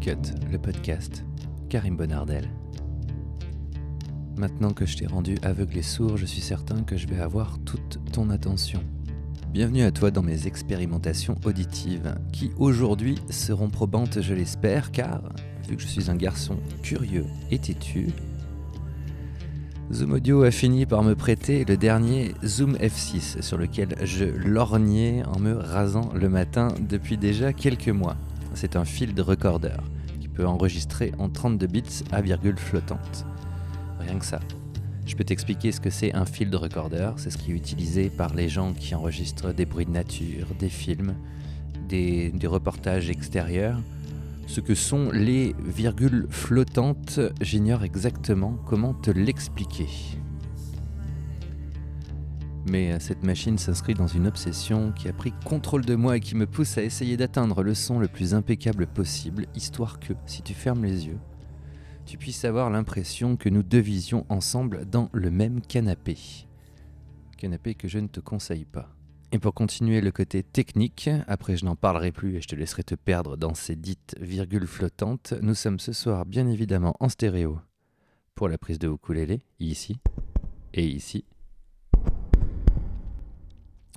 Cut, le podcast, Karim Bonardel. Maintenant que je t'ai rendu aveugle et sourd, je suis certain que je vais avoir toute ton attention. Bienvenue à toi dans mes expérimentations auditives, qui aujourd'hui seront probantes, je l'espère, car, vu que je suis un garçon curieux et têtu, Zoom Audio a fini par me prêter le dernier Zoom F6 sur lequel je lorgnais en me rasant le matin depuis déjà quelques mois. C'est un field recorder enregistrer en 32 bits à virgule flottante. Rien que ça. Je peux t'expliquer ce que c'est un field recorder. C'est ce qui est utilisé par les gens qui enregistrent des bruits de nature, des films, des, des reportages extérieurs. Ce que sont les virgules flottantes, j'ignore exactement comment te l'expliquer. Mais euh, cette machine s'inscrit dans une obsession qui a pris contrôle de moi et qui me pousse à essayer d'atteindre le son le plus impeccable possible, histoire que, si tu fermes les yeux, tu puisses avoir l'impression que nous devisions ensemble dans le même canapé. Canapé que je ne te conseille pas. Et pour continuer le côté technique, après je n'en parlerai plus et je te laisserai te perdre dans ces dites virgules flottantes, nous sommes ce soir bien évidemment en stéréo pour la prise de ukulélé, ici et ici.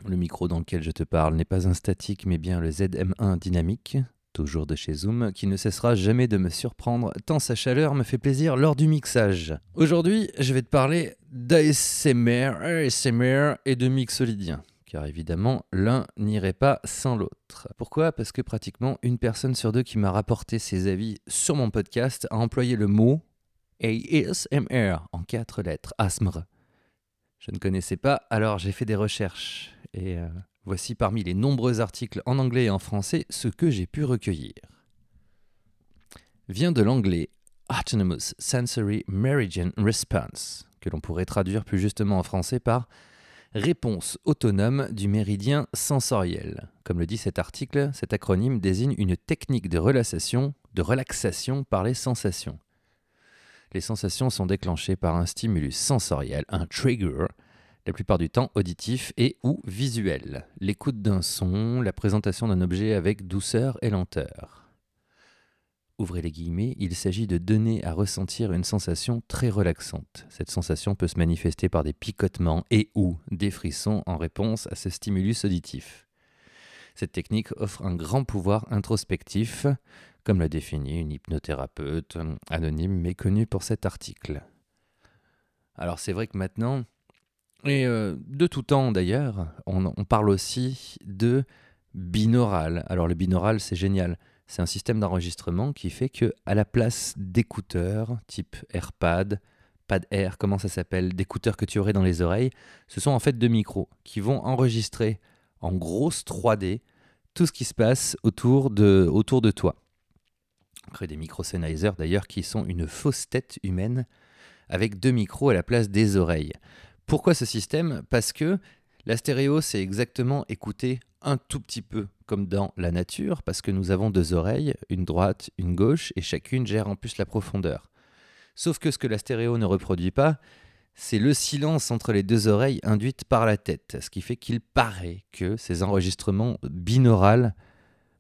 Le micro dans lequel je te parle n'est pas un statique mais bien le ZM1 dynamique, toujours de chez Zoom, qui ne cessera jamais de me surprendre tant sa chaleur me fait plaisir lors du mixage. Aujourd'hui, je vais te parler d'ASMR, ASMR et de mixolydien car évidemment, l'un n'irait pas sans l'autre. Pourquoi? Parce que pratiquement une personne sur deux qui m'a rapporté ses avis sur mon podcast a employé le mot ASMR en quatre lettres, ASMR. Je ne connaissais pas, alors j'ai fait des recherches. Et euh, voici parmi les nombreux articles en anglais et en français ce que j'ai pu recueillir. Vient de l'anglais Autonomous Sensory Meridian Response, que l'on pourrait traduire plus justement en français par réponse autonome du méridien sensoriel. Comme le dit cet article, cet acronyme désigne une technique de relaxation, de relaxation par les sensations. Les sensations sont déclenchées par un stimulus sensoriel, un trigger, la plupart du temps auditif et ou visuel, l'écoute d'un son, la présentation d'un objet avec douceur et lenteur ouvrez les guillemets, il s'agit de donner à ressentir une sensation très relaxante. Cette sensation peut se manifester par des picotements et ou des frissons en réponse à ce stimulus auditif. Cette technique offre un grand pouvoir introspectif, comme l'a défini une hypnothérapeute anonyme mais connue pour cet article. Alors c'est vrai que maintenant, et euh, de tout temps d'ailleurs, on, on parle aussi de binaural. Alors le binaural c'est génial c'est un système d'enregistrement qui fait que à la place d'écouteurs type AirPad, Pad Air, comment ça s'appelle, d'écouteurs que tu aurais dans les oreilles, ce sont en fait deux micros qui vont enregistrer en grosse 3D tout ce qui se passe autour de, autour de toi. On crée des micro d'ailleurs qui sont une fausse tête humaine avec deux micros à la place des oreilles. Pourquoi ce système? Parce que la stéréo, c'est exactement écouter un tout petit peu comme dans la nature, parce que nous avons deux oreilles, une droite, une gauche, et chacune gère en plus la profondeur. Sauf que ce que la stéréo ne reproduit pas, c'est le silence entre les deux oreilles induite par la tête, ce qui fait qu'il paraît que ces enregistrements binaurales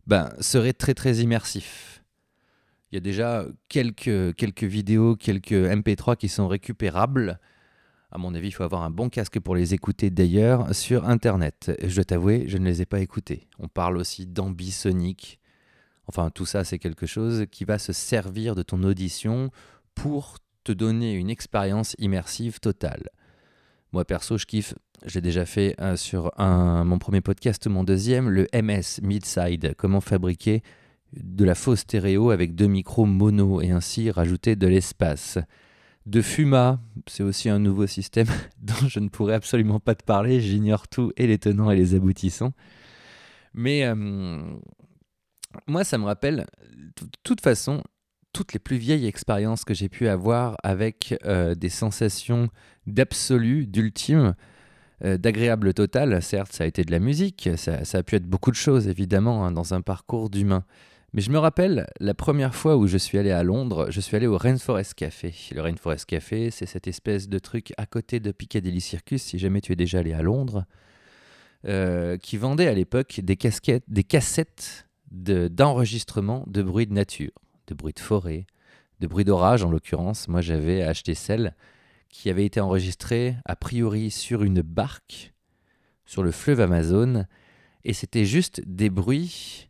ben, seraient très très immersifs. Il y a déjà quelques, quelques vidéos, quelques MP3 qui sont récupérables, à mon avis, il faut avoir un bon casque pour les écouter d'ailleurs sur Internet. Je dois t'avouer, je ne les ai pas écoutés. On parle aussi d'ambisonique. Enfin, tout ça, c'est quelque chose qui va se servir de ton audition pour te donner une expérience immersive totale. Moi, perso, je kiffe. J'ai déjà fait euh, sur un, mon premier podcast, mon deuxième, le MS Midside, comment fabriquer de la fausse stéréo avec deux micros mono et ainsi rajouter de l'espace de Fuma. C'est aussi un nouveau système dont je ne pourrais absolument pas te parler. J'ignore tout et les tenants et les aboutissants. Mais euh, moi, ça me rappelle, de toute façon, toutes les plus vieilles expériences que j'ai pu avoir avec euh, des sensations d'absolu, d'ultime, euh, d'agréable total. Certes, ça a été de la musique, ça, a pu être beaucoup de choses, évidemment, hein, dans un parcours d'humain. Mais je me rappelle la première fois où je suis allé à Londres, je suis allé au Rainforest Café. Le Rainforest Café, c'est cette espèce de truc à côté de Piccadilly Circus, si jamais tu es déjà allé à Londres, euh, qui vendait à l'époque des, casquettes, des cassettes d'enregistrement de, bruit de nature, de bruits de forêt, de bruits d'orage en l'occurrence. Moi j'avais acheté celle qui avait été enregistrée a priori sur une barque sur le fleuve Amazon et c'était juste des bruits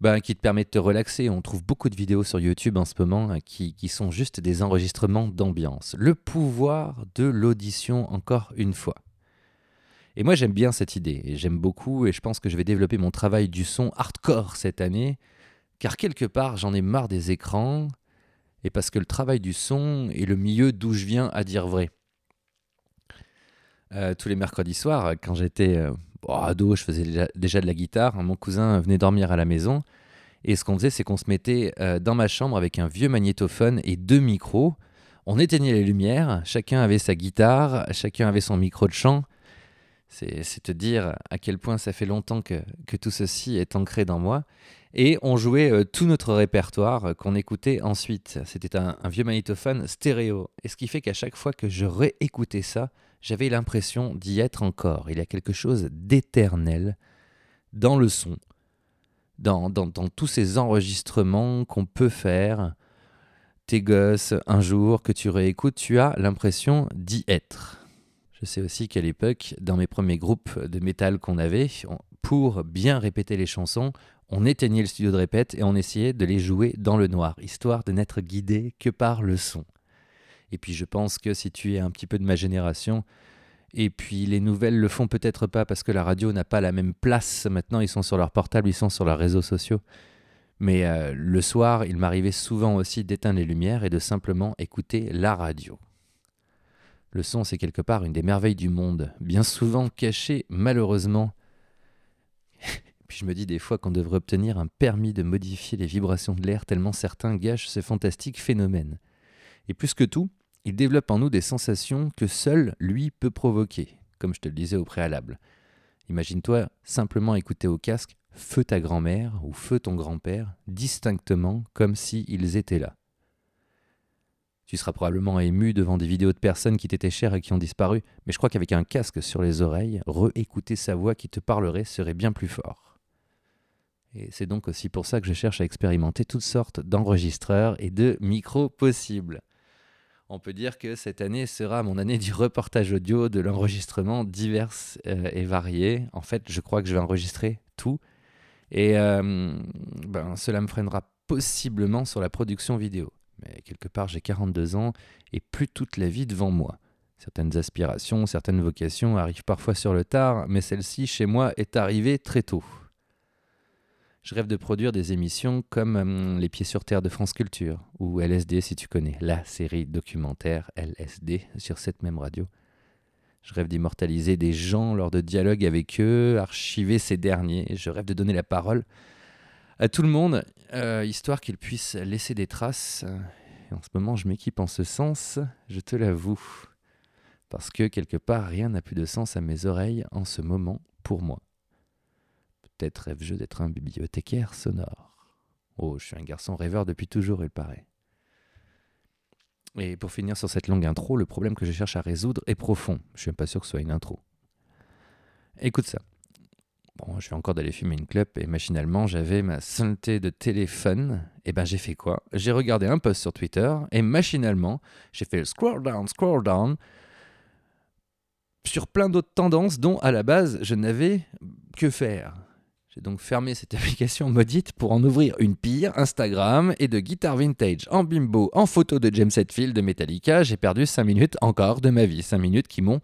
ben, qui te permettent de te relaxer. On trouve beaucoup de vidéos sur YouTube en ce moment hein, qui, qui sont juste des enregistrements d'ambiance. Le pouvoir de l'audition encore une fois. Et moi j'aime bien cette idée, j'aime beaucoup, et je pense que je vais développer mon travail du son hardcore cette année, car quelque part j'en ai marre des écrans, et parce que le travail du son est le milieu d'où je viens à dire vrai. Euh, tous les mercredis soirs, quand j'étais euh, ado, je faisais déjà, de la guitare, mon cousin venait dormir à la maison, et ce qu'on faisait, c'est qu'on se mettait euh, dans ma chambre avec un vieux magnétophone et deux micros, on éteignait les lumières, chacun avait sa guitare, chacun avait son micro de chant, c'est te dire à quel point ça fait longtemps que, tout ceci est ancré dans moi. Et on jouait euh, tout notre répertoire euh, qu'on écoutait ensuite. C'était un, vieux magnétophone stéréo. Et ce qui fait qu'à chaque fois que je réécoutais ça, j'avais l'impression d'y être encore. Il y a quelque chose d'éternel dans le son, dans, tous ces enregistrements qu'on peut faire. Tes gosses, un jour que tu réécoutes, tu as l'impression d'y être. Je sais aussi qu'à l'époque, dans mes premiers groupes de métal qu'on avait, pour bien répéter les chansons, on éteignait le studio de répète et on essayait de les jouer dans le noir, histoire de n'être guidé que par le son. Et puis je pense que si tu es un petit peu de ma génération, et puis les nouvelles le font peut-être pas parce que la radio n'a pas la même place. Maintenant, ils sont sur leur portable, ils sont sur leurs réseaux sociaux. Mais euh, le soir, il m'arrivait souvent aussi d'éteindre les lumières et de simplement écouter la radio. Le son, c'est quelque part une des merveilles du monde, bien souvent cachée malheureusement. Puis je me dis des fois qu'on devrait obtenir un permis de modifier les vibrations de l'air tellement certains gâchent ce fantastique phénomène. Et plus que tout, il développe en nous des sensations que seul lui peut provoquer, comme je te le disais au préalable. Imagine-toi simplement écouter au casque Feu ta grand-mère ou Feu ton grand-père distinctement comme s'ils étaient là. Tu seras probablement ému devant des vidéos de personnes qui t'étaient chères et qui ont disparu, mais je crois qu'avec un casque sur les oreilles, réécouter sa voix qui te parlerait serait bien plus fort. Et c'est donc aussi pour ça que je cherche à expérimenter toutes sortes d'enregistreurs et de micros possibles. On peut dire que cette année sera mon année du reportage audio, de l'enregistrement divers euh, et varié. En fait, je crois que je vais enregistrer tout. Et euh, ben, cela me freinera possiblement sur la production vidéo. Mais quelque part, j'ai 42 ans et plus toute la vie devant moi. Certaines aspirations, certaines vocations arrivent parfois sur le tard, mais celle-ci, chez moi, est arrivée très tôt. Je rêve de produire des émissions comme hum, Les Pieds sur Terre de France Culture, ou LSD si tu connais, la série documentaire LSD sur cette même radio. Je rêve d'immortaliser des gens lors de dialogues avec eux, archiver ces derniers. Je rêve de donner la parole à tout le monde, euh, histoire qu'il puisse laisser des traces. en ce moment, je m'équipe en ce sens, je te l'avoue. Parce que quelque part, rien n'a plus de sens à mes oreilles en ce moment pour moi. Peut-être rêve-je d'être un bibliothécaire sonore. Oh, je suis un garçon rêveur depuis toujours, il paraît. Et pour finir sur cette longue intro, le problème que je cherche à résoudre est profond. Je suis même pas sûr que ce soit une intro. Écoute ça. Bon, je vais encore d'aller fumer une clope et machinalement j'avais ma santé de téléphone. Et ben j'ai fait quoi? J'ai regardé un post sur Twitter et machinalement j'ai fait le scroll down, scroll down sur plein d'autres tendances dont à la base je n'avais que faire. J'ai donc fermé cette application maudite pour en ouvrir une pire, Instagram, et de guitare vintage en bimbo, en photo de James Hetfield de Metallica, j'ai perdu 5 minutes encore de ma vie. 5 minutes qui m'ont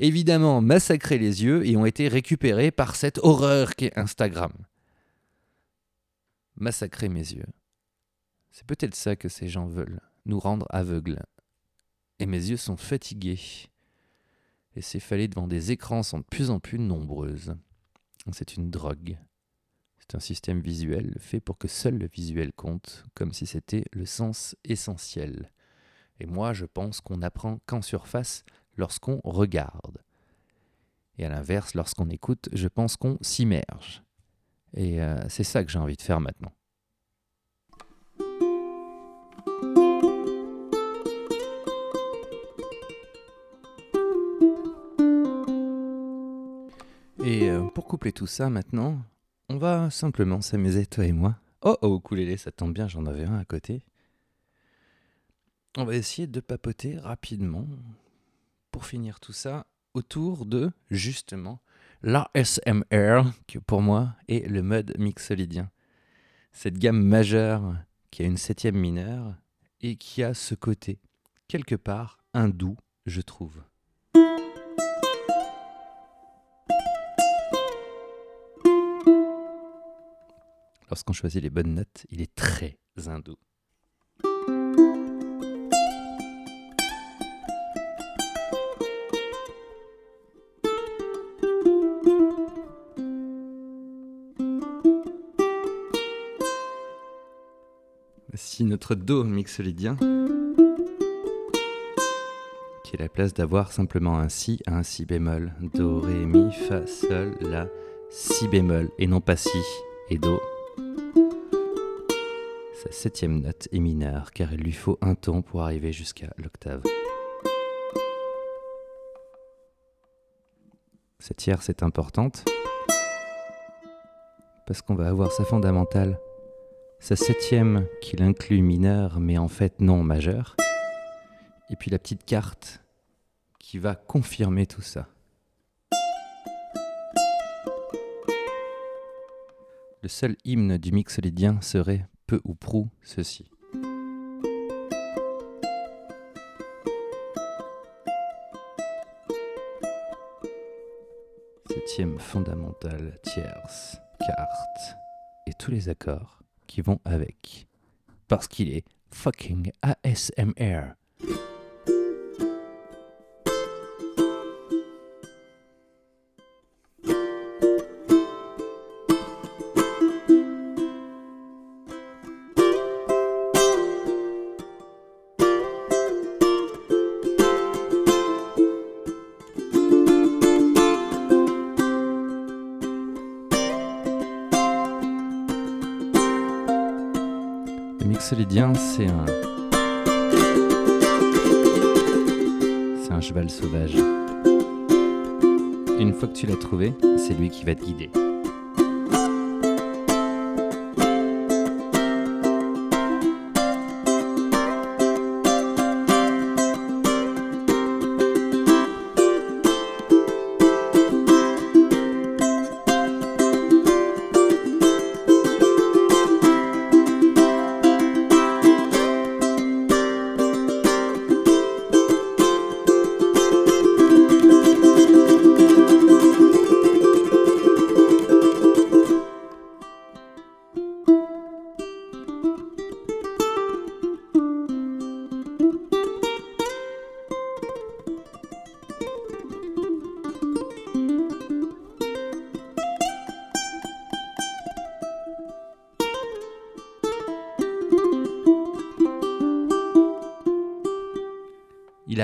évidemment massacré les yeux et ont été récupérés par cette horreur qu'est Instagram. Massacrer mes yeux. C'est peut-être ça que ces gens veulent, nous rendre aveugles. Et mes yeux sont fatigués. Et ces devant des écrans sont de plus en plus nombreuses. C'est une drogue. C'est un système visuel fait pour que seul le visuel compte, comme si c'était le sens essentiel. Et moi, je pense qu'on apprend qu'en surface lorsqu'on regarde. Et à l'inverse, lorsqu'on écoute, je pense qu'on s'immerge. Et euh, c'est ça que j'ai envie de faire maintenant. Et euh, pour coupler tout ça maintenant, on va simplement s'amuser, toi et moi, Oh oh, ukulélé, ça tombe bien, j'en avais un à côté. On va essayer de papoter rapidement pour finir tout ça autour de justement l'ASMR, qui pour moi est le mode mixolydien. Cette gamme majeure qui a une septième mineure et qui a ce côté, quelque part, hindou, je trouve. Lorsqu'on choisit les bonnes notes, il est très hindou. Voici notre Do mixolydien, qui est la place d'avoir simplement un Si à un Si bémol. Do, Ré, Mi, Fa, Sol, La, Si bémol, et non pas Si et Do. Septième note est mineure car il lui faut un ton pour arriver jusqu'à l'octave. Cette tierce est importante parce qu'on va avoir sa fondamentale, sa septième qu'il inclut mineure mais en fait non majeure, et puis la petite carte qui va confirmer tout ça. Le seul hymne du mixolydien serait peu ou prou ceci. Septième fondamentale, tierce, carte et tous les accords qui vont avec. Parce qu'il est fucking ASMR. C'est un. C'est un cheval sauvage. Une fois que tu l'as trouvé, c'est lui qui va te guider.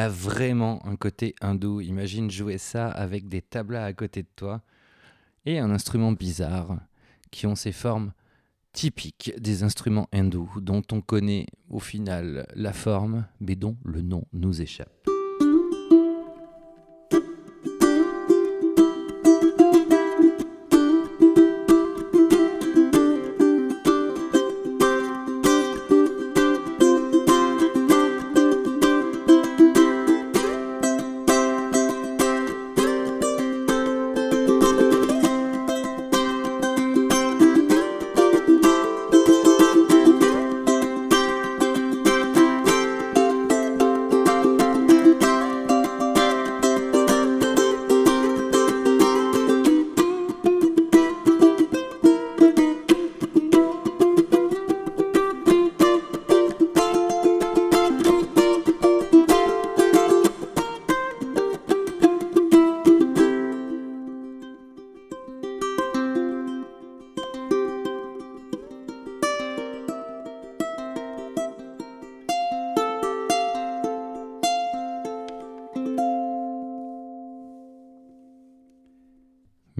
A vraiment un côté hindou. Imagine jouer ça avec des tablas à côté de toi et un instrument bizarre qui ont ces formes typiques des instruments hindous dont on connaît au final la forme mais dont le nom nous échappe.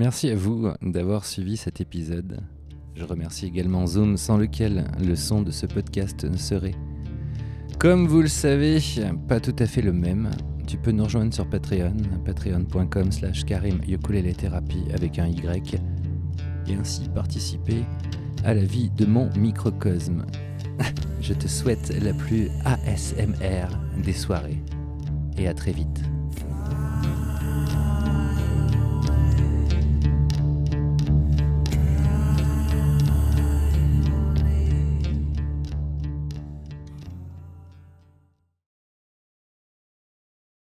Merci à vous d'avoir suivi cet épisode. Je remercie également Zoom sans lequel le son de ce podcast ne serait, comme vous le savez, pas tout à fait le même. Tu peux nous rejoindre sur Patreon, patreon.com slash karim thérapie avec un Y, et ainsi participer à la vie de mon microcosme. Je te souhaite la plus ASMR des soirées et à très vite.